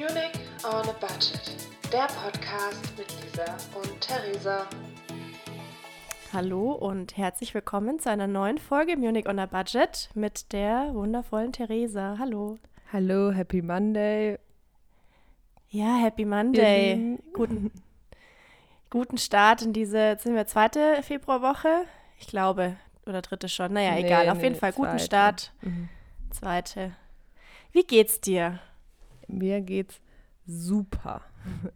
Munich on a Budget, der Podcast mit Lisa und Theresa. Hallo und herzlich willkommen zu einer neuen Folge Munich on a Budget mit der wundervollen Theresa. Hallo. Hallo, Happy Monday. Ja, Happy Monday. Guten, guten Start in diese, jetzt sind wir zweite Februarwoche? Ich glaube, oder dritte schon. Naja, Nee, egal. Auf nee, jeden Fall guten zweite. Start. Mhm. Zweite. Wie geht's dir? Mir geht's super.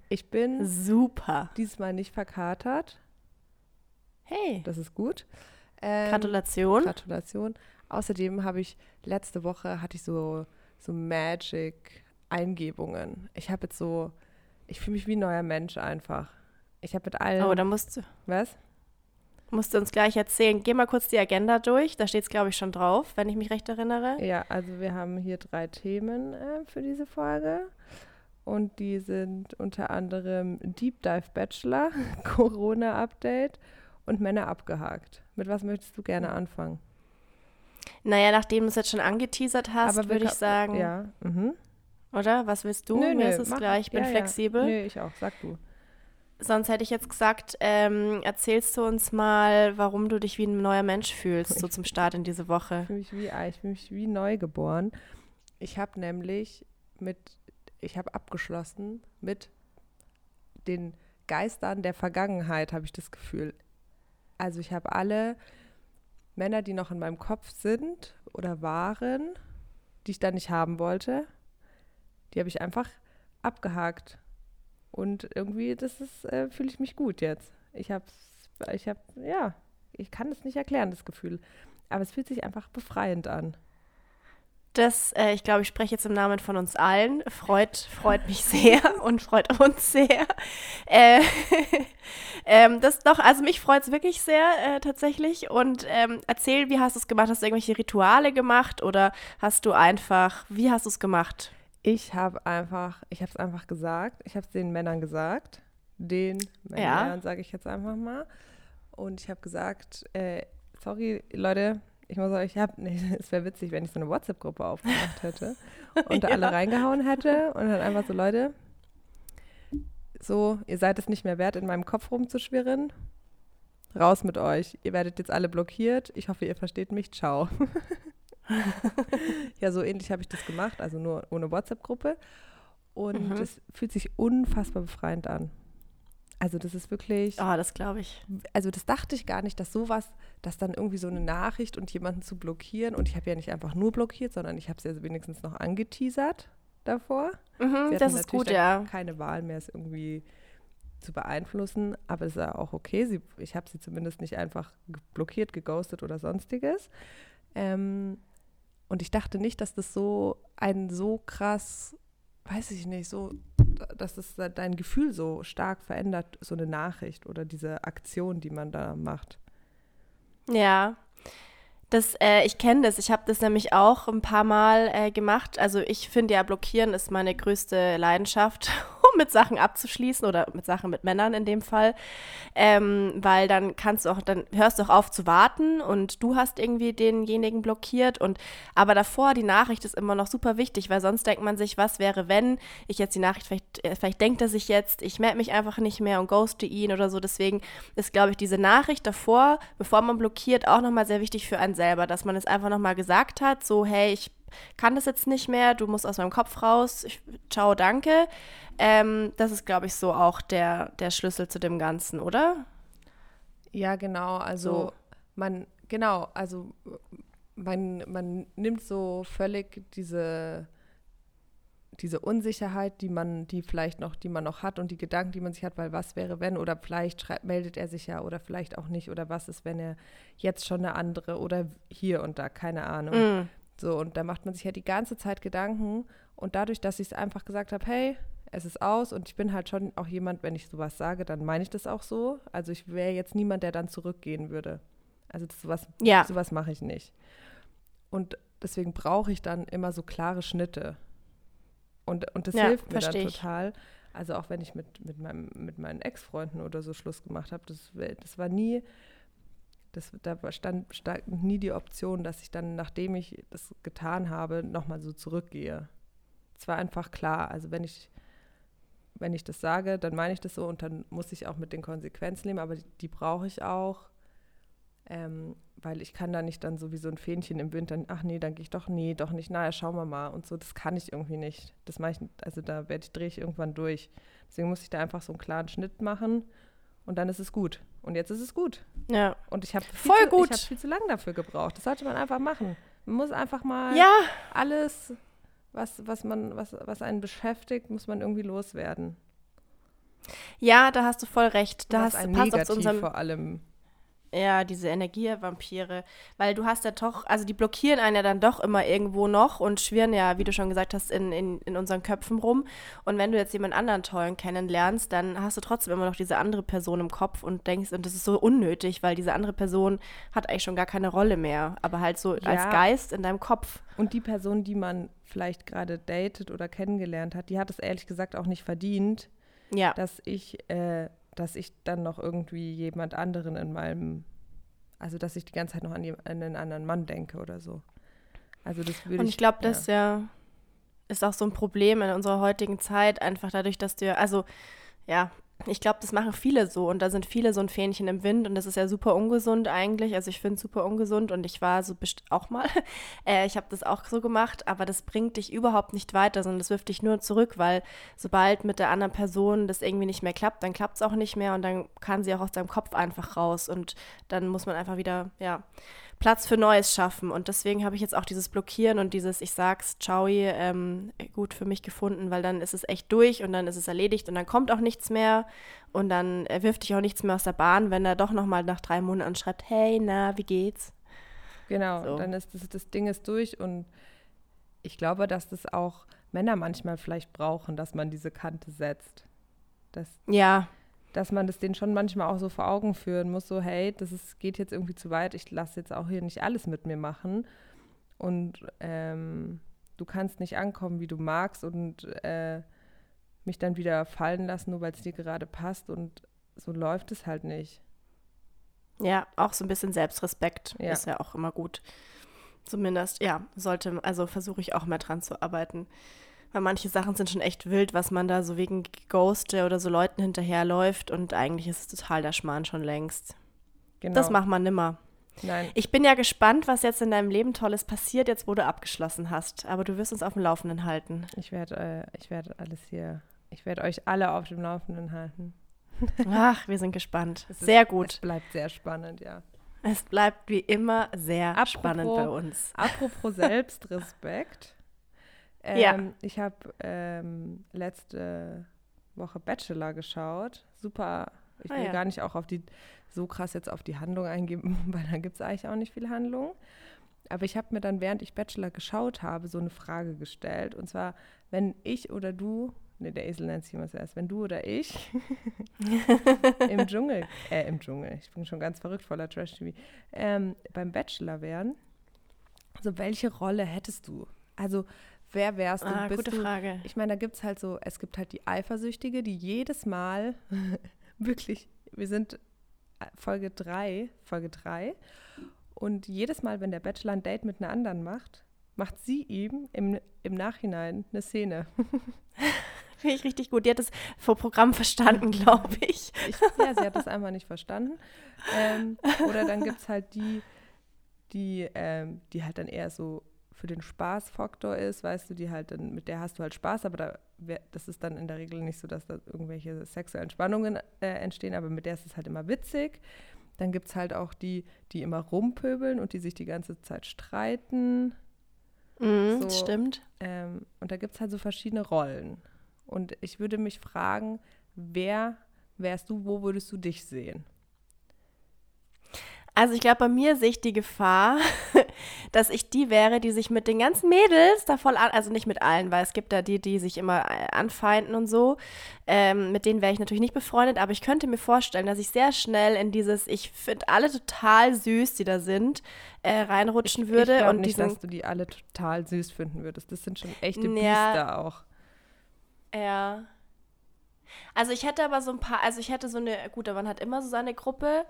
Ich bin Super. diesmal nicht verkatert. Hey, Das ist gut. Ähm, Gratulation. Gratulation. Außerdem habe ich letzte Woche hatte ich so so Magic Eingebungen. Ich habe jetzt so ich fühle mich wie ein neuer Mensch einfach. Ich habe mit allen Oh, da musst du, was? Musst du uns gleich erzählen. Geh mal kurz die Agenda durch. Da steht es, glaube ich, schon drauf, wenn ich mich recht erinnere. Ja, also wir haben hier drei Themen äh, für diese Folge. Und die sind unter anderem Deep Dive Bachelor, Corona Update und Männer abgehakt. Mit was möchtest du gerne anfangen? Naja, nachdem du es jetzt schon angeteasert hast, würde ich sagen, Ja. Mhm. oder? Was willst du? Nö, Mir nö, ist es mach- gleich, ich bin ja, ja. flexibel. Nee, ich auch. Sag du. Sonst hätte ich jetzt gesagt, ähm, erzählst du uns mal, warum du dich wie ein neuer Mensch fühlst, so zum Start in diese Woche. Ich fühle mich wie, ich fühle mich wie neu geboren. Ich habe nämlich mit, ich habe abgeschlossen mit den Geistern der Vergangenheit, habe ich das Gefühl. Also ich habe alle Männer, die noch in meinem Kopf sind oder waren, die ich dann nicht haben wollte, die habe ich einfach abgehakt. Und irgendwie, das ist, äh, fühle ich mich gut jetzt. Ich habe, ich habe, ja, ich kann es nicht erklären, das Gefühl. Aber es fühlt sich einfach befreiend an. Das, äh, ich glaube, ich spreche jetzt im Namen von uns allen. Freut, freut mich sehr und freut uns sehr. Äh, ähm, das doch, also mich freut es wirklich sehr äh, tatsächlich. Und ähm, erzähl, wie hast du es gemacht? Hast du irgendwelche Rituale gemacht oder hast du einfach, wie hast du es gemacht? Ich habe einfach, ich habe es einfach gesagt. Ich habe es den Männern gesagt. Den Ja. Männern sage ich jetzt einfach mal. Und ich habe gesagt, äh, sorry, Leute, ich muss euch, ich habe, nee, es wäre witzig, wenn ich so eine WhatsApp-Gruppe aufgemacht hätte und da alle reingehauen hätte und dann einfach so, Leute, so, ihr seid es nicht mehr wert, in meinem Kopf rumzuschwirren. Raus mit euch. Ihr werdet jetzt alle blockiert. Ich hoffe, ihr versteht mich. Ciao. ja, so ähnlich habe ich das gemacht, also nur ohne WhatsApp-Gruppe. Und Mhm. es fühlt sich unfassbar befreiend an. Also das ist wirklich, Oh, das glaube ich. also das dachte ich gar nicht, dass sowas, dass dann irgendwie so eine Nachricht und jemanden zu blockieren und ich habe ja nicht einfach nur blockiert, sondern ich habe es ja wenigstens noch angeteasert davor. Mhm, das ist gut, ja. keine Wahl mehr, es irgendwie zu beeinflussen, aber es ist ja auch okay. Sie, ich habe sie zumindest nicht einfach blockiert, geghostet oder sonstiges. Ähm, und ich dachte nicht, dass das so ein so krass, weiß ich nicht, so, dass es da- dein Gefühl so stark verändert, so eine Nachricht oder diese Aktion, die man da macht. Ja. Das, äh, ich kenne das. Ich habe das nämlich auch ein paar Mal äh, gemacht. Also ich finde ja, blockieren ist meine größte Leidenschaft, mit Sachen abzuschließen oder mit Sachen mit Männern in dem Fall. Ähm, weil dann kannst du auch, dann hörst du auch auf zu warten und du hast irgendwie denjenigen blockiert. Und aber davor, die Nachricht ist immer noch super wichtig, weil sonst denkt man sich, was wäre, wenn ich jetzt die Nachricht, vielleicht, äh, vielleicht denkt er sich jetzt, ich melde mich einfach nicht mehr und ghoste ihn oder so. Deswegen ist, glaube ich, diese Nachricht davor, bevor man blockiert, auch nochmal sehr wichtig für einen selber, dass man es einfach nochmal gesagt hat, so, hey, ich kann das jetzt nicht mehr, du musst aus meinem Kopf raus, ich, ciao, danke. Ähm, das ist, glaube ich, so auch der, der Schlüssel zu dem Ganzen, oder? Ja, genau. Also So. man, genau, also man, man nimmt so völlig diese, diese Unsicherheit, die man, die vielleicht noch, die man noch hat und die Gedanken, die man sich hat, weil was wäre, wenn, oder vielleicht schreibt, meldet er sich ja oder vielleicht auch nicht, oder was ist, wenn er jetzt schon eine andere oder hier und da, keine Ahnung. Mm. So, und da macht man sich ja die ganze Zeit Gedanken. Und dadurch, dass ich es einfach gesagt habe, hey, es ist aus und ich bin halt schon auch jemand, wenn ich sowas sage, dann meine ich das auch so. Also ich wäre jetzt niemand, der dann zurückgehen würde. Also das, sowas, Ja. sowas mache ich nicht. Und deswegen brauche ich dann immer so klare Schnitte. Und, und das Ja, hilft mir dann total. Also auch wenn ich mit, mit, meinem, mit meinen Ex-Freunden oder so Schluss gemacht habe, das, das war nie, das, da stand, stand nie die Option, dass ich dann, nachdem ich das getan habe, nochmal so zurückgehe. Es war einfach klar. Also wenn ich, wenn ich das sage, dann meine ich das so und dann muss ich auch mit den Konsequenzen leben, aber die, die brauche ich auch, ähm, weil ich kann da nicht dann so wie so ein Fähnchen im dann, ach nee, dann gehe ich doch, nee, doch nicht, naja, schauen wir mal und so, das kann ich irgendwie nicht. Das mache ich, also da werde ich, drehe ich irgendwann durch. Deswegen muss ich da einfach so einen klaren Schnitt machen und dann ist es gut. Und jetzt ist es gut. Ja. Und ich habe Voll zu, gut. Ich habe viel zu lange dafür gebraucht. Das sollte man einfach machen. Man muss einfach mal Ja, alles, was, was man, was, was einen beschäftigt, muss man irgendwie loswerden. ja, da hast du voll recht. Da was hast, ein passt Negativ zu unserem vor allem. Ja, diese Energievampire. Weil du hast ja doch, also die blockieren einen ja dann doch immer irgendwo noch und schwirren ja, wie du schon gesagt hast, in, in, in unseren Köpfen rum. Und wenn du jetzt jemand anderen tollen kennenlernst, dann hast du trotzdem immer noch diese andere Person im Kopf und denkst, und das ist so unnötig, weil diese andere Person hat eigentlich schon gar keine Rolle mehr. Aber halt so als Ja. Geist in deinem Kopf. Und die Person, die man vielleicht gerade datet oder kennengelernt hat, die hat es ehrlich gesagt auch nicht verdient, Ja. dass ich, äh, dass ich dann noch irgendwie jemand anderen in meinem, also dass ich die ganze Zeit noch an, einen anderen Mann denke oder so. Also das würde Und ich glaube, das ja. ist auch so ein Problem in unserer heutigen Zeit, einfach dadurch, dass du, ja- also ja, ich glaube, das machen viele so und da sind viele so ein Fähnchen im Wind und das ist ja super ungesund eigentlich. Also ich finde es super ungesund und ich war so auch mal, äh, ich habe das auch so gemacht, aber das bringt dich überhaupt nicht weiter, sondern das wirft dich nur zurück, weil sobald mit der anderen Person das irgendwie nicht mehr klappt, dann klappt es auch nicht mehr und dann kann sie auch aus deinem Kopf einfach raus und dann muss man einfach wieder, ja, Platz für Neues schaffen. Und deswegen habe ich jetzt auch dieses Blockieren und dieses Ich sag's, ciao, ähm, gut für mich gefunden, weil dann ist es echt durch und dann ist es erledigt und dann kommt auch nichts mehr und dann wirft dich auch nichts mehr aus der Bahn, wenn er doch nochmal nach drei Monaten schreibt, hey, na, wie geht's? Genau, So. dann ist das, das Ding ist durch und ich glaube, dass das auch Männer manchmal vielleicht brauchen, dass man diese Kante setzt. Dass, Ja, dass man das denen schon manchmal auch so vor Augen führen muss, so hey, das ist, geht jetzt irgendwie zu weit, ich lasse jetzt auch hier nicht alles mit mir machen und ähm, du kannst nicht ankommen, wie du magst und äh, mich dann wieder fallen lassen, nur weil es dir gerade passt und so läuft es halt nicht. ja, auch so ein bisschen Selbstrespekt Ja. ist ja auch immer gut. Zumindest, ja, sollte, also versuche ich auch mal dran zu arbeiten. Weil manche Sachen sind schon echt wild, was man da so wegen Ghoste oder so Leuten hinterherläuft und eigentlich ist es total der Schmarrn schon längst. Genau. Das macht man nimmer. Nein, Ich bin ja gespannt, was jetzt in deinem Leben Tolles passiert, jetzt wo du abgeschlossen hast. Aber du wirst uns auf dem Laufenden halten. ich werde äh, ich werde alles hier, ich werde euch alle auf dem Laufenden halten. Ach, wir sind gespannt. Es ist- Sehr Es gut. bleibt sehr spannend, ja. Es bleibt wie immer sehr Apropos- spannend bei uns. Apropos Selbstrespekt. Ähm, Ja. Ich habe ähm, letzte Woche Bachelor geschaut. Super. Ich Ah, will ja. gar nicht auch auf die so krass jetzt auf die Handlung eingehen, weil da gibt es eigentlich auch nicht viel Handlung. Aber ich habe mir dann, während ich Bachelor geschaut habe, so eine Frage gestellt. Und zwar, wenn ich oder du, ne, der Esel nennt sich immer zuerst, wenn du oder ich im Dschungel, äh, im Dschungel, ich bin schon ganz verrückt voller Trash-TV, ähm, beim Bachelor wären, also welche Rolle hättest du? Also wer wärst du? Ah, gute du Frage. ich meine, da gibt es halt so, es gibt halt die Eifersüchtige, die jedes Mal wirklich, wir sind äh, Folge 3, Folge 3, und jedes Mal, wenn der Bachelor ein Date mit einer anderen macht, macht sie ihm im, im Nachhinein eine Szene. Finde ich richtig gut. Die hat das vor Programm verstanden, glaube ich. Ich, ja, sie hat das einfach nicht verstanden. Ähm, oder dann gibt es halt die, die, ähm, die halt dann eher so für den Spaßfaktor ist, weißt du, die halt dann, mit der hast du halt Spaß, aber da, das ist dann in der Regel nicht so, dass da irgendwelche sexuellen Spannungen äh, entstehen, aber mit der ist es halt immer witzig. Dann gibt es halt auch die, die immer rumpöbeln und die sich die ganze Zeit streiten. Mhm, So. Stimmt. Ähm, und da gibt es halt so verschiedene Rollen. Und ich würde mich fragen, wer wärst du, wo würdest du dich sehen? Also ich glaube, bei mir sehe ich die Gefahr, dass ich die wäre, die sich mit den ganzen Mädels da voll an, also nicht mit allen, weil es gibt da die, die sich immer äh, anfeinden und so. Ähm, mit denen wäre ich natürlich nicht befreundet, aber ich könnte mir vorstellen, dass ich sehr schnell in dieses, ich finde alle total süß, die da sind, äh, reinrutschen würde ich glaube und nicht, diesen, dass du die alle total süß finden würdest. Das sind schon echte Ja. Biester auch. Ja. Also ich hätte aber so ein paar, also ich hätte so eine, gut, man hat immer so seine Gruppe.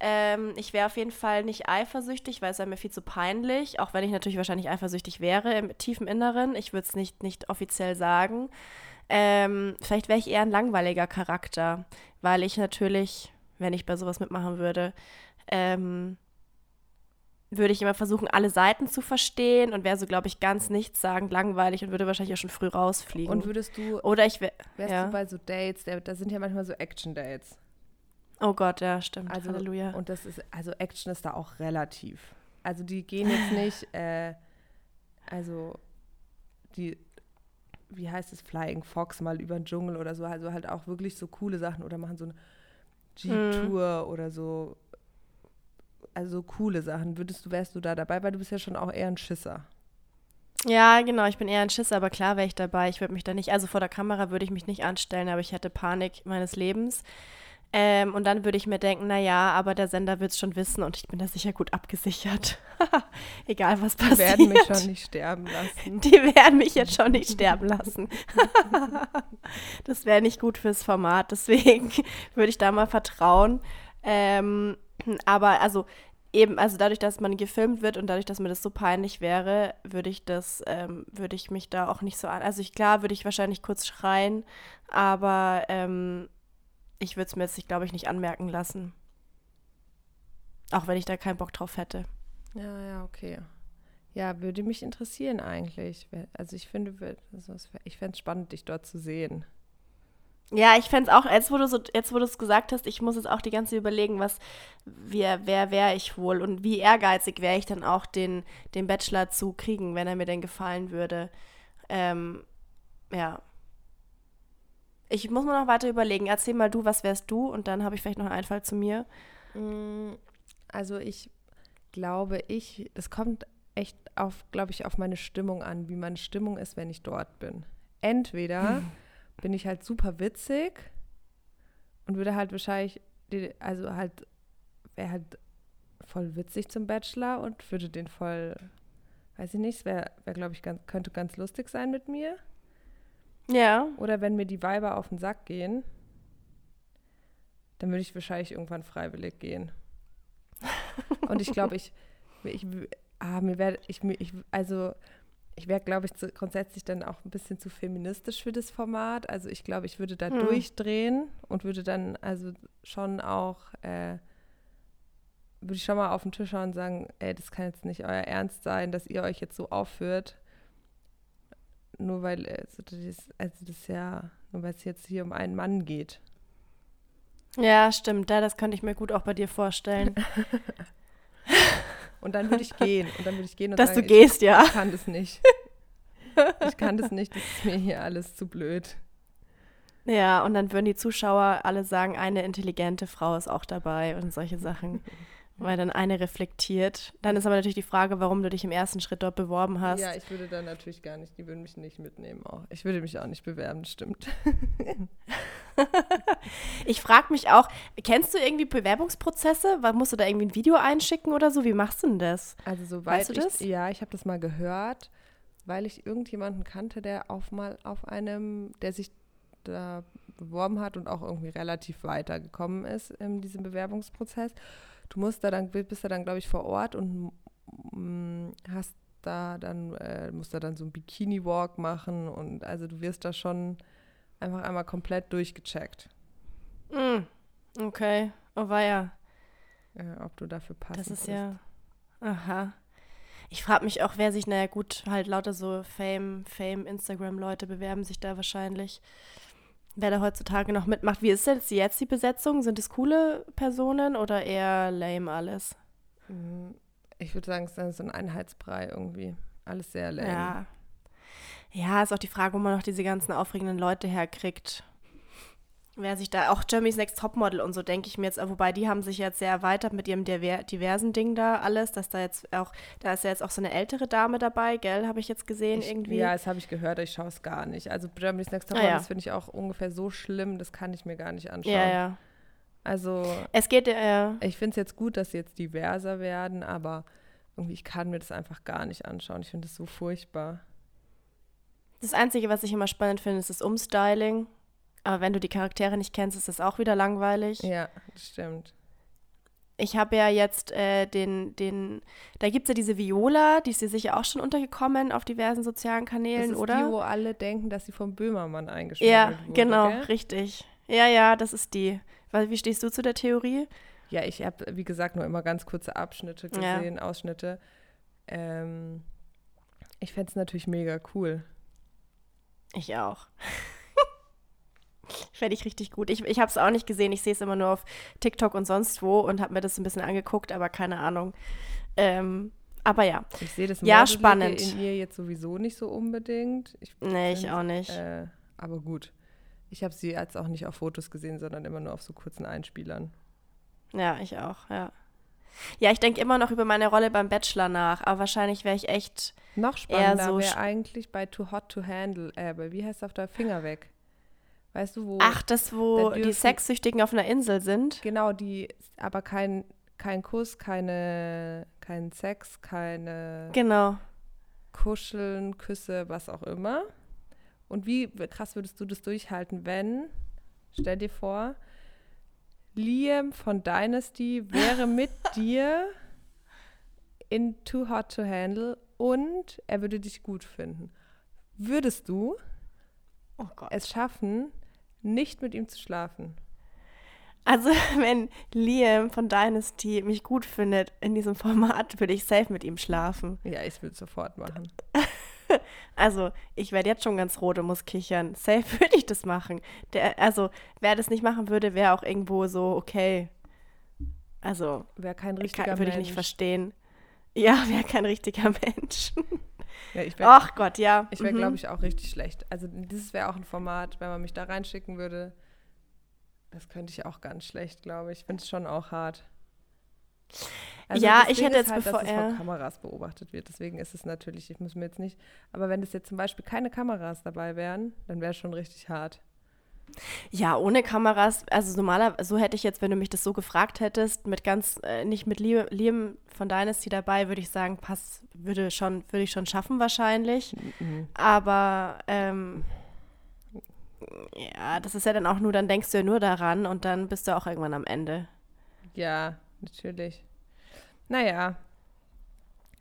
Ähm, ich wäre auf jeden Fall nicht eifersüchtig, weil es wäre mir viel zu peinlich, auch wenn ich natürlich wahrscheinlich eifersüchtig wäre im tiefen Inneren. Ich würde es nicht, nicht offiziell sagen. Ähm, vielleicht wäre ich eher ein langweiliger Charakter, weil ich natürlich, wenn ich bei sowas mitmachen würde, ähm, würde ich immer versuchen, alle Seiten zu verstehen und wäre so, glaube ich, ganz nichtssagend langweilig und würde wahrscheinlich auch schon früh rausfliegen. Und würdest du, Oder ich wär, wärst ja. du bei so Dates, da, da sind ja manchmal so Action-Dates. Oh Gott, ja, stimmt. Also, Halleluja. Und das ist, also Action ist da auch relativ. Also die gehen jetzt nicht, äh, also die, wie heißt es, Flying Fox mal über den Dschungel oder so, also halt auch wirklich so coole Sachen oder machen so eine Jeep-Tour oder so, also coole Sachen. Würdest du, wärst du da dabei, weil du bist ja schon auch eher ein Schisser. Ja, genau, ich bin eher ein Schisser, aber klar wäre ich dabei. Ich würde mich da nicht, also vor der Kamera würde ich mich nicht anstellen, aber ich hätte Panik meines Lebens. Ähm, und dann würde ich mir denken, naja, aber der Sender wird es schon wissen und ich bin da sicher gut abgesichert. Egal, was Die passiert. werden mich schon nicht sterben lassen. Die werden mich jetzt schon nicht sterben lassen. das wäre nicht gut fürs Format, deswegen würde ich da mal vertrauen. Ähm, aber also eben, also dadurch, dass man gefilmt wird und dadurch, dass mir das so peinlich wäre, würde ich das, ähm, würde ich mich da auch nicht so an. Also ich, klar, würde ich wahrscheinlich kurz schreien, aber ähm, ich würde es mir jetzt, glaube ich, nicht anmerken lassen. Auch wenn ich da keinen Bock drauf hätte. Ja, ja, okay. Ja, würde mich interessieren eigentlich. Also ich finde, also ich fände es spannend, dich dort zu sehen. Ja, ich fände es auch, jetzt wo du so, jetzt wo du es gesagt hast, ich muss jetzt auch die ganze überlegen, was, wer, wer wäre ich wohl und wie ehrgeizig wäre ich dann auch, den, den Bachelor zu kriegen, wenn er mir denn gefallen würde. Ähm, ja. Ich muss mir noch weiter überlegen. Erzähl mal du, was wärst du? Und dann habe ich vielleicht noch einen Einfall zu mir. Mm, Also ich glaube, ich, das kommt echt auf, glaube ich, auf meine Stimmung an, wie meine Stimmung ist, wenn ich dort bin. Entweder bin ich halt super witzig und würde halt wahrscheinlich, also halt, wäre halt voll witzig zum Bachelor und würde den voll, weiß ich nicht, es wäre, wär, glaube ich, ganz, könnte ganz lustig sein mit mir. Ja. Oder wenn mir die Weiber auf den Sack gehen, dann würde ich wahrscheinlich irgendwann freiwillig gehen. Und ich glaube, ich, ich, ah, mir wäre, ich, ich, also ich wäre, glaube ich, zu, grundsätzlich dann auch ein bisschen zu feministisch für das Format. Also ich glaube, ich würde da Hm. durchdrehen und würde dann also schon auch, äh, würde ich schon mal auf den Tisch schauen und sagen, ey, das kann jetzt nicht euer Ernst sein, dass ihr euch jetzt so aufführt. Nur weil, also das, also das ja, nur weil es jetzt hier um einen Mann geht. Ja, stimmt. Ja, das könnte ich mir gut auch bei dir vorstellen. Und dann würde ich gehen. Und dann würde ich gehen und Dass du sagen, gehst, ja. ich kann das nicht. Ich kann das nicht, das ist mir hier alles zu blöd. Ja, und dann würden die Zuschauer alle sagen, eine intelligente Frau ist auch dabei und solche Sachen. Weil dann eine reflektiert. Dann ist aber natürlich die Frage, warum du dich im ersten Schritt dort beworben hast. Ja, ich würde dann natürlich gar nicht, die würden mich nicht mitnehmen auch. Ich würde mich auch nicht bewerben, stimmt. Ich frage mich auch, kennst du irgendwie Bewerbungsprozesse? Musst du da irgendwie ein Video einschicken oder so? Wie machst du denn das? Also soweit Weißt du das? ich, ja, ich habe das mal gehört, weil ich irgendjemanden kannte, der auf mal auf einem, der sich da beworben hat und auch irgendwie relativ weitergekommen ist in diesem Bewerbungsprozess. Du musst da dann, bist da dann, glaube ich, vor Ort und mm, hast da dann, äh, musst da dann so einen Bikini-Walk machen und also du wirst da schon einfach einmal komplett durchgecheckt, Hm, okay. Oh weia. äh, ob du dafür passend Das ist bist. ja. Aha. Ich frage mich auch, wer sich, naja gut, halt lauter so Fame, Fame, Instagram-Leute bewerben sich da wahrscheinlich. Wer da heutzutage noch mitmacht. Wie ist denn jetzt die, jetzt die Besetzung? Sind es coole Personen oder eher lame alles? Mm, Ich würde sagen, es ist so ein Einheitsbrei irgendwie. Alles sehr lame. Ja. Ja, ist auch die Frage, wo man noch diese ganzen aufregenden Leute herkriegt. Wer sich da, auch Jeremy's Next Topmodel und so, denke ich mir jetzt, wobei die haben sich jetzt sehr erweitert mit ihrem diver diversen Ding da alles, dass da jetzt auch, da ist ja jetzt auch so eine ältere Dame dabei, gell, habe ich jetzt gesehen Ich, irgendwie. Ja, das habe ich gehört, ich schaue es gar nicht. Also Germany's Next Top Ah, Model, ja. das finde ich auch ungefähr so schlimm, das kann ich mir gar nicht anschauen. ja, ja. Also Es geht ja, ja. ich finde es jetzt gut, dass sie jetzt diverser werden, aber irgendwie, ich kann mir das einfach gar nicht anschauen. Ich finde das so furchtbar. Das Einzige, was ich immer spannend finde, ist das Umstyling. Aber wenn du die Charaktere nicht kennst, ist das auch wieder langweilig. Ja, das stimmt. ich habe ja jetzt äh, den, den, da gibt es ja diese Viola, die ist dir sicher auch schon untergekommen auf diversen sozialen Kanälen, das ist oder? die, wo alle denken, dass sie vom Böhmermann eingeschrieben ja, wurde. genau, gell? richtig. Ja, ja, das ist die. Weil, wie stehst du zu der Theorie? Ja, ich habe, wie gesagt, nur immer ganz kurze Abschnitte Ja. gesehen, Ausschnitte. Ähm, ich fände es natürlich mega cool. Ich auch. Fände ich richtig gut. Ich, ich habe es auch nicht gesehen. Ich sehe es immer nur auf TikTok und sonst wo und habe mir das ein bisschen angeguckt, aber keine Ahnung. Ähm, aber ja, Ich sehe das Ja, spannend. in ihr jetzt sowieso nicht so unbedingt. Ich nee, ich auch nicht. Äh, aber gut. Ich habe sie jetzt auch nicht auf Fotos gesehen, sondern immer nur auf so kurzen Einspielern. Ja, ich auch, ja. Ja, ich denke immer noch über meine Rolle beim Bachelor nach, aber wahrscheinlich wäre ich echt. Noch spannender so wäre eigentlich bei Too Hot to Handle, äh, bei wie heißt auf der Finger weg? Weißt du, wo? Ach, das, wo die Sexsüchtigen auf einer Insel sind. Genau, die, aber kein, kein Kuss, keine, kein Sex, keine Genau. Kuscheln, Küsse, was auch immer. Und wie krass würdest du das durchhalten, wenn, stell dir vor, Liam von Dynasty wäre mit dir in Too Hot to Handle und er würde dich gut finden. Würdest du Oh es schaffen, nicht mit ihm zu schlafen? Also, wenn Liam von Dynasty mich gut findet in diesem Format, würde ich safe mit ihm schlafen. Ja, ich würde es sofort machen. Also, ich werde jetzt schon ganz rot und muss kichern. Safe würde ich das machen. Der, also, wer das nicht machen würde, wäre auch irgendwo so, okay. Also, Wäre kein kann, richtiger würde ich nicht verstehen. Ja, wäre kein richtiger Mensch. Ja, ich wäre, Ach Gott, ja. ich wär, Mhm. glaube ich, auch richtig schlecht. Also dieses wäre auch ein Format, wenn man mich da reinschicken würde. Das könnte ich auch ganz schlecht, glaube ich. Ich finde es schon auch hart. Also Ja, ich Ding hätte jetzt halt, bevor dass es er- von Kameras beobachtet wird. Deswegen ist es natürlich, ich muss mir jetzt nicht. Aber wenn es jetzt zum Beispiel keine Kameras dabei wären, dann wäre es schon richtig hart. Ja, ohne Kameras, also normalerweise, so hätte ich jetzt, wenn du mich das so gefragt hättest, mit ganz, äh, nicht mit Liam, Liam von Dynasty dabei, würde ich sagen, pass, würde schon, würde ich schon schaffen wahrscheinlich. Mhm. Aber ähm, ja, das ist ja dann auch nur, dann denkst du ja nur daran und dann bist du auch irgendwann am Ende. Ja, natürlich. Naja.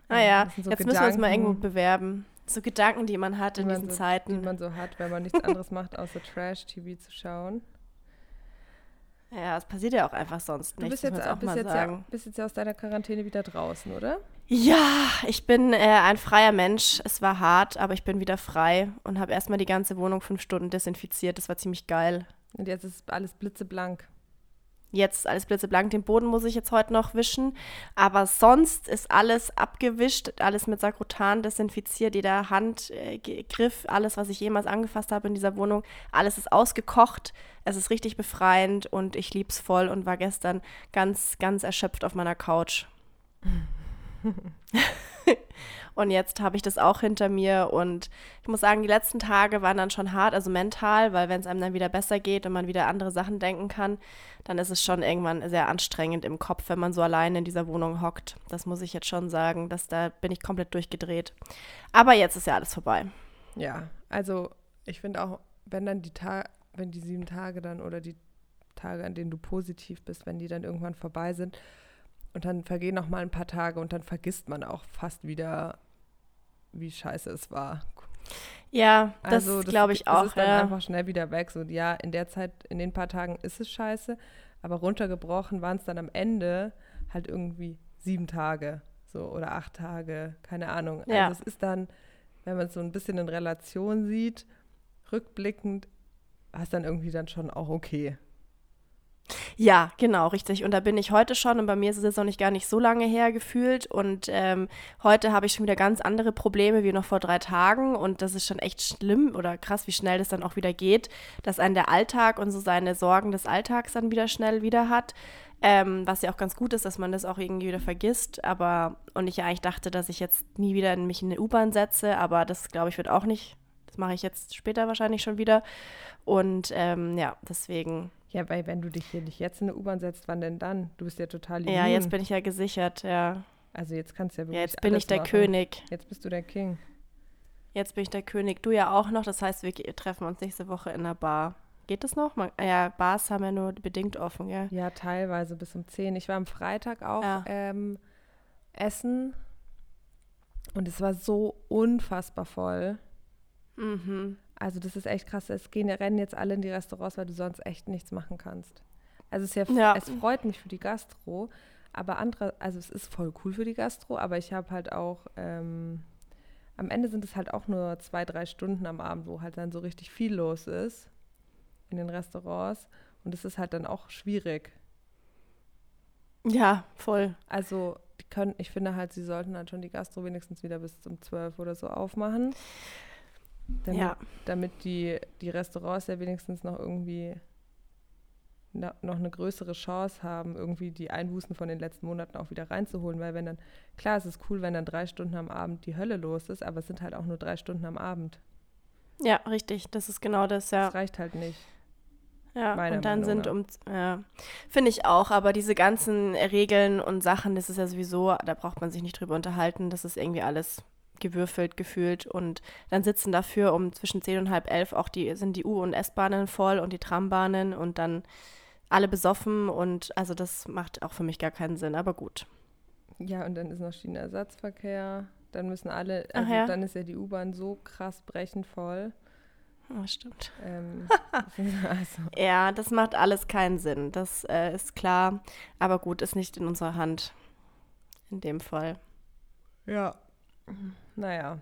Naja, so jetzt müssen wir uns mal Gedanken. irgendwo bewerben. So Gedanken, die man hat die in man diesen so, Die Zeiten. man so hat, wenn man nichts anderes macht, außer Trash-TV zu schauen. Ja, es passiert ja auch einfach sonst Du nichts, bist jetzt, auch bist, jetzt sagen. ja, bist jetzt ja aus deiner Quarantäne wieder draußen, oder? Ja, ich bin äh, ein freier Mensch. Es war hart, aber ich bin wieder frei und habe erstmal die ganze Wohnung fünf Stunden desinfiziert. Das war ziemlich geil. Und jetzt ist alles blitzeblank. Jetzt alles blitzeblank. Den Boden muss ich jetzt heute noch wischen. Aber sonst ist alles abgewischt, alles mit Sakrotan desinfiziert. Jeder Handgriff, alles, was ich jemals angefasst habe in dieser Wohnung, alles ist ausgekocht. Es ist richtig befreiend und ich lieb's voll und war gestern ganz, ganz erschöpft auf meiner Couch. Und jetzt habe ich das auch hinter mir und ich muss sagen, die letzten Tage waren dann schon hart, also mental, weil wenn es einem dann wieder besser geht und man wieder andere Sachen denken kann, dann ist es schon irgendwann sehr anstrengend im Kopf, wenn man so allein in dieser Wohnung hockt. Das muss ich jetzt schon sagen, dass da bin ich komplett durchgedreht. Aber jetzt ist ja alles vorbei. Ja, also ich finde auch, wenn dann die Tage, wenn die sieben Tage dann oder die Tage, an denen du positiv bist, wenn die dann irgendwann vorbei sind und dann vergehen noch mal ein paar Tage und dann vergisst man auch fast wieder, wie scheiße es war. Ja, das Also glaube ich Das auch. ist dann Ja. einfach schnell wieder weg. So, ja, in der Zeit, in den paar Tagen ist es scheiße, aber runtergebrochen waren es dann am Ende halt irgendwie sieben Tage so oder acht Tage, keine Ahnung. Ja. Also es ist dann, wenn man es so ein bisschen in Relation sieht, rückblickend, war es dann irgendwie dann schon auch okay. Ja, genau, richtig. Und da bin ich heute schon und bei mir ist es jetzt noch nicht gar nicht so lange her gefühlt. Und ähm, heute habe ich schon wieder ganz andere Probleme wie noch vor drei Tagen. Und das ist schon echt schlimm oder krass, wie schnell das dann auch wieder geht, dass einen der Alltag und so seine Sorgen des Alltags dann wieder schnell wieder hat. Ähm, was ja auch ganz gut ist, dass man das auch irgendwie wieder vergisst. Aber, und ich ja eigentlich dachte, dass ich jetzt nie wieder in mich in eine U-Bahn setze, aber das glaube ich wird auch nicht. Das mache ich jetzt später wahrscheinlich schon wieder. Und ähm, ja, deswegen Ja, weil wenn du dich hier nicht jetzt in eine U-Bahn setzt, wann denn dann? Du bist ja total immun. Ja, jetzt bin ich ja gesichert, ja. Also jetzt kannst du ja wirklich Ja, jetzt bin ich der machen. König. Jetzt bist du der King. Jetzt bin ich der König. Du ja auch noch. Das heißt, wir treffen uns nächste Woche in der Bar. Geht das noch? Man, ja, Bars haben ja nur bedingt offen, ja. Ja, teilweise bis um 10. Ich war am Freitag auch Ja. ähm, essen und es war so unfassbar voll. Mhm. Also das ist echt krass. Es gehen, rennen jetzt alle in die Restaurants, weil du sonst echt nichts machen kannst. Also es, ist ja, Ja. es freut mich für die Gastro, aber andere, also es ist voll cool für die Gastro, aber ich habe halt auch, ähm, am Ende sind es halt auch nur zwei, drei Stunden am Abend, wo halt dann so richtig viel los ist in den Restaurants und es ist halt dann auch schwierig. Ja, voll. Also die können, ich finde halt, sie sollten halt schon die Gastro wenigstens wieder bis um 12 oder so aufmachen. Damit, Ja. damit die, die Restaurants ja wenigstens noch irgendwie na, noch eine größere Chance haben, irgendwie die Einbußen von den letzten Monaten auch wieder reinzuholen. Weil wenn dann, klar, es ist cool, wenn dann drei Stunden am Abend die Hölle los ist, aber es sind halt auch nur drei Stunden am Abend. Ja, richtig. Das ist genau das, ja. Das reicht halt nicht. Ja, Meiner und dann Meinung sind um, ja, finde ich auch, aber diese ganzen Regeln und Sachen, das ist ja sowieso, da braucht man sich nicht drüber unterhalten, das ist irgendwie alles gewürfelt gefühlt und dann sitzen dafür um zwischen 10 und halb elf auch die, sind die U- und S-Bahnen voll und die Trambahnen und dann alle besoffen und also das macht auch für mich gar keinen Sinn, aber gut. Ja, und dann ist noch Schienenersatzverkehr. Dann müssen alle, also ja. dann ist ja die U-Bahn so krass brechend voll. Ja, stimmt. Ähm, also, Ja, das macht alles keinen Sinn, das äh, ist klar, aber gut, ist nicht in unserer Hand in dem Fall. ja. Naja,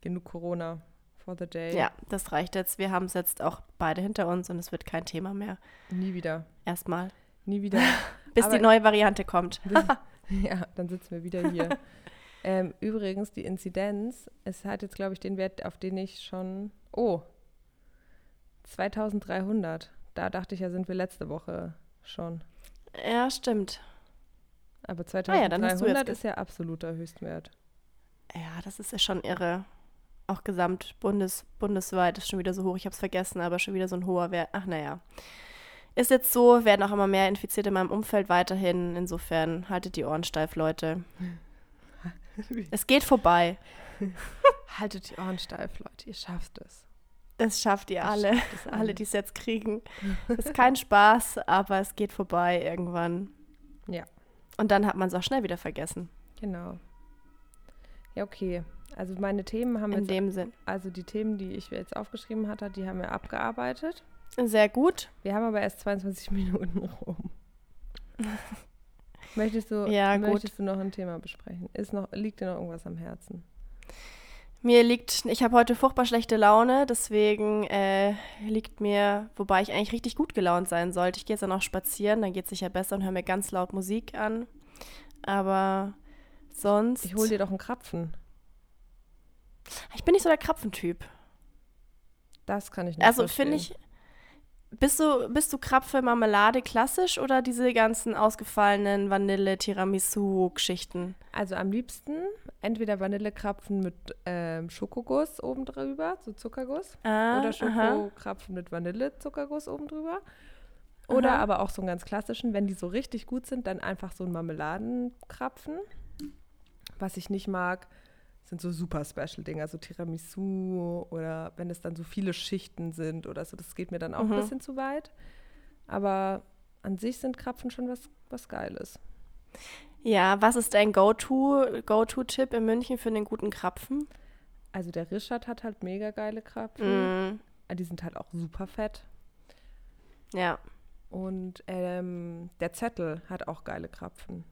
genug Corona for the day. Ja, das reicht jetzt. Wir haben es jetzt auch beide hinter uns und es wird kein Thema mehr. Nie wieder. Erstmal. Nie wieder. Bis Aber- die neue Variante kommt. ja, dann sitzen wir wieder hier. ähm, übrigens, die Inzidenz, es hat jetzt, glaube ich, den Wert, auf den ich schon. Oh, 2300. Da dachte ich ja, sind wir letzte Woche schon. Ja, stimmt. Aber Ah ja, 2300 ist ja absoluter Höchstwert. Ja, das ist ja schon irre. Auch gesamt bundes, bundesweit ist schon wieder so hoch. Ich habe es vergessen, aber schon wieder so ein hoher Wert. Ach, naja. Ist jetzt so, werden auch immer mehr Infizierte in meinem Umfeld weiterhin. Insofern haltet die Ohren steif, Leute. Es geht vorbei. Haltet die Ohren steif, Leute, ihr schafft es. Das schafft ihr Ihr alle. schafft Alle, die es jetzt kriegen. Ist kein Spaß, aber es geht vorbei irgendwann. Ja. Und dann hat man es auch schnell wieder vergessen. Genau. Ja, okay. Also meine Themen haben In jetzt, dem Sinn. also die Themen, die ich jetzt aufgeschrieben hatte, die haben wir abgearbeitet. Sehr gut. Wir haben aber erst 22 Minuten rum. möchtest du, Ja, gut. möchtest du noch ein Thema besprechen? Ist noch, liegt dir noch irgendwas am Herzen? Mir liegt, ich habe heute furchtbar schlechte Laune, deswegen äh, liegt mir, wobei ich eigentlich richtig gut gelaunt sein sollte. Ich gehe jetzt dann noch spazieren, dann geht es sicher besser und höre mir ganz laut Musik an. Aber sonst. Ich hol dir doch einen Krapfen. Ich bin nicht so der Krapfentyp. Das kann ich nicht Also finde ich. Bist du, bist du Krapfe Marmelade klassisch oder diese ganzen ausgefallenen Vanille-Tiramisu-Geschichten? Also am liebsten entweder Vanillekrapfen mit ähm, Schokoguss oben drüber, so Zuckerguss. Ah, Oder. Schokokrapfen mit Vanillezuckerguss oben drüber. Oder Aha. aber auch so einen ganz klassischen, wenn die so richtig gut sind, dann einfach so einen Marmeladenkrapfen. Was ich nicht mag, sind so super Special-Dinger, so Tiramisu oder wenn es dann so viele Schichten sind oder so. Das geht mir dann auch Mhm. ein bisschen zu weit. Aber an sich sind Krapfen schon was, was Geiles. Ja, was ist dein Go-To- Go-To-Tipp in München für einen guten Krapfen? Also der Richard hat halt mega geile Krapfen. Mm, Die sind halt auch super fett. ja. Und ähm, der Zettel hat auch geile Krapfen.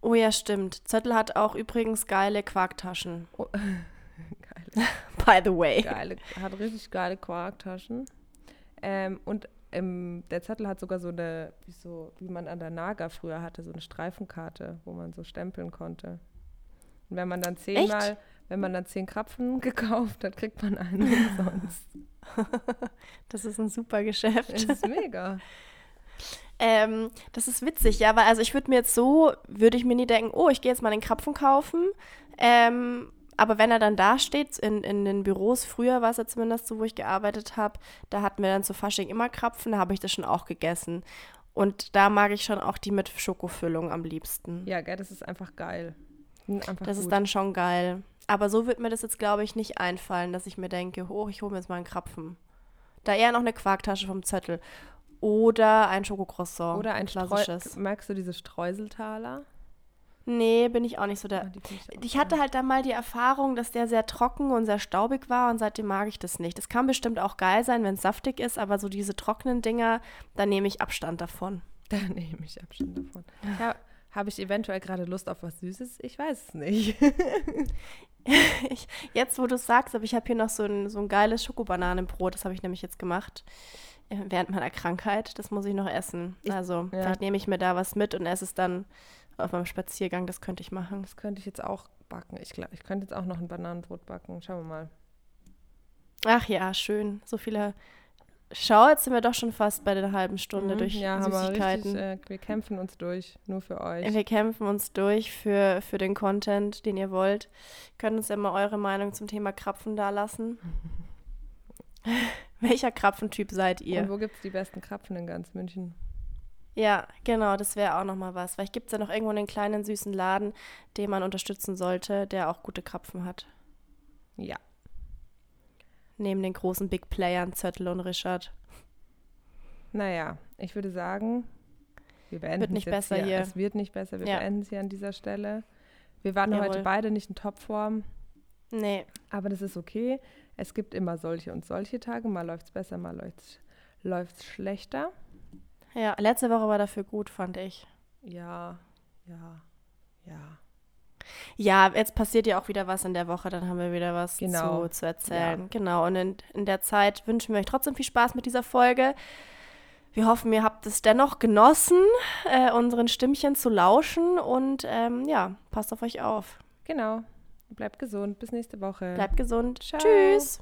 Oh ja, stimmt. Zettel hat auch übrigens geile Quarktaschen. Oh, geile, By the way. geile, hat richtig geile Quarktaschen. Ähm, und ähm, der Zettel hat sogar so eine, wie, so, wie man an der Naga früher hatte, so eine Streifenkarte, wo man so stempeln konnte. Und wenn man dann zehnmal, wenn man dann zehn Krapfen gekauft hat, kriegt man einen umsonst. Das ist ein super Geschäft. Das ist mega. Ähm, das ist witzig, ja, weil also ich würde mir jetzt so, würde ich mir nie denken, oh, ich gehe jetzt mal den Krapfen kaufen. Ähm, aber wenn er dann da steht, in, in den Büros, früher war es ja zumindest so, wo ich gearbeitet habe, da hatten wir dann zu Fasching immer Krapfen, da habe ich das schon auch gegessen. Und da mag ich schon auch die mit Schokofüllung am liebsten. Ja, gell, das ist einfach geil. Sind Einfach das ist gut. dann schon geil. Aber so wird mir das jetzt, glaube ich, nicht einfallen, dass ich mir denke, oh, ich hole mir jetzt mal einen Krapfen. Da eher noch eine Quarktasche vom Zettel. Oder ein Schokocroissant. Oder ein klassisches. Magst du diese Streuseltaler? Nee, bin ich auch nicht so der. Find auch Ich hatte halt dann mal die Erfahrung, dass der sehr trocken und sehr staubig war und seitdem mag ich das nicht. Das kann bestimmt auch geil sein, wenn es saftig ist, aber so diese trockenen Dinger, da nehme ich Abstand davon. Da nehme ich Abstand davon. Ja, Habe ich eventuell gerade Lust auf was Süßes? Ich weiß es nicht. Ich, jetzt, wo du es sagst, aber ich habe hier noch so ein, so ein geiles Schokobananenbrot, das habe ich nämlich jetzt gemacht während meiner Krankheit. Das muss ich noch essen. Also ja. vielleicht nehme ich mir da was mit und esse es dann auf meinem Spaziergang. Das könnte ich machen. Das könnte ich jetzt auch backen. Ich glaube, ich könnte jetzt auch noch ein Bananenbrot backen. Schauen wir mal. Ach ja, schön. So viele. Schau, jetzt sind wir doch schon fast bei der halben Stunde Mhm. durch ja, haben wir Süßigkeiten. richtig, äh, wir kämpfen uns durch, nur für euch. Wir kämpfen uns durch für, für den Content, den ihr wollt. Könnt uns ja mal eure Meinung zum Thema Krapfen da lassen. Welcher Krapfentyp seid Und ihr? wo gibt es die besten Krapfen in ganz München? Ja, genau, das wäre auch nochmal was. Vielleicht gibt es ja noch irgendwo einen kleinen süßen Laden, den man unterstützen sollte, der auch gute Krapfen hat. Ja. Neben den großen Big Playern Zöttl und Richard. Naja, ich würde sagen, wir beenden nicht es besser hier. Es wird nicht besser. Wir Ja. beenden es hier an dieser Stelle. Wir waren heute Jawohl. beide nicht in Topform, Nee, aber das ist okay. Es gibt immer solche und solche Tage. Mal läuft es besser, mal läuft es schlechter. ja, letzte Woche war dafür gut, fand ich. Ja, ja, ja. Ja, jetzt passiert ja auch wieder was in der Woche, dann haben wir wieder was Genau. zu, zu erzählen. Genau, und in, in der Zeit wünschen wir euch trotzdem viel Spaß mit dieser Folge. Wir hoffen, ihr habt es dennoch genossen, äh, unseren Stimmchen zu lauschen und ähm, ja, passt auf euch auf. Genau. Bleibt gesund. Bis nächste Woche. Bleibt gesund. Ciao. Tschüss.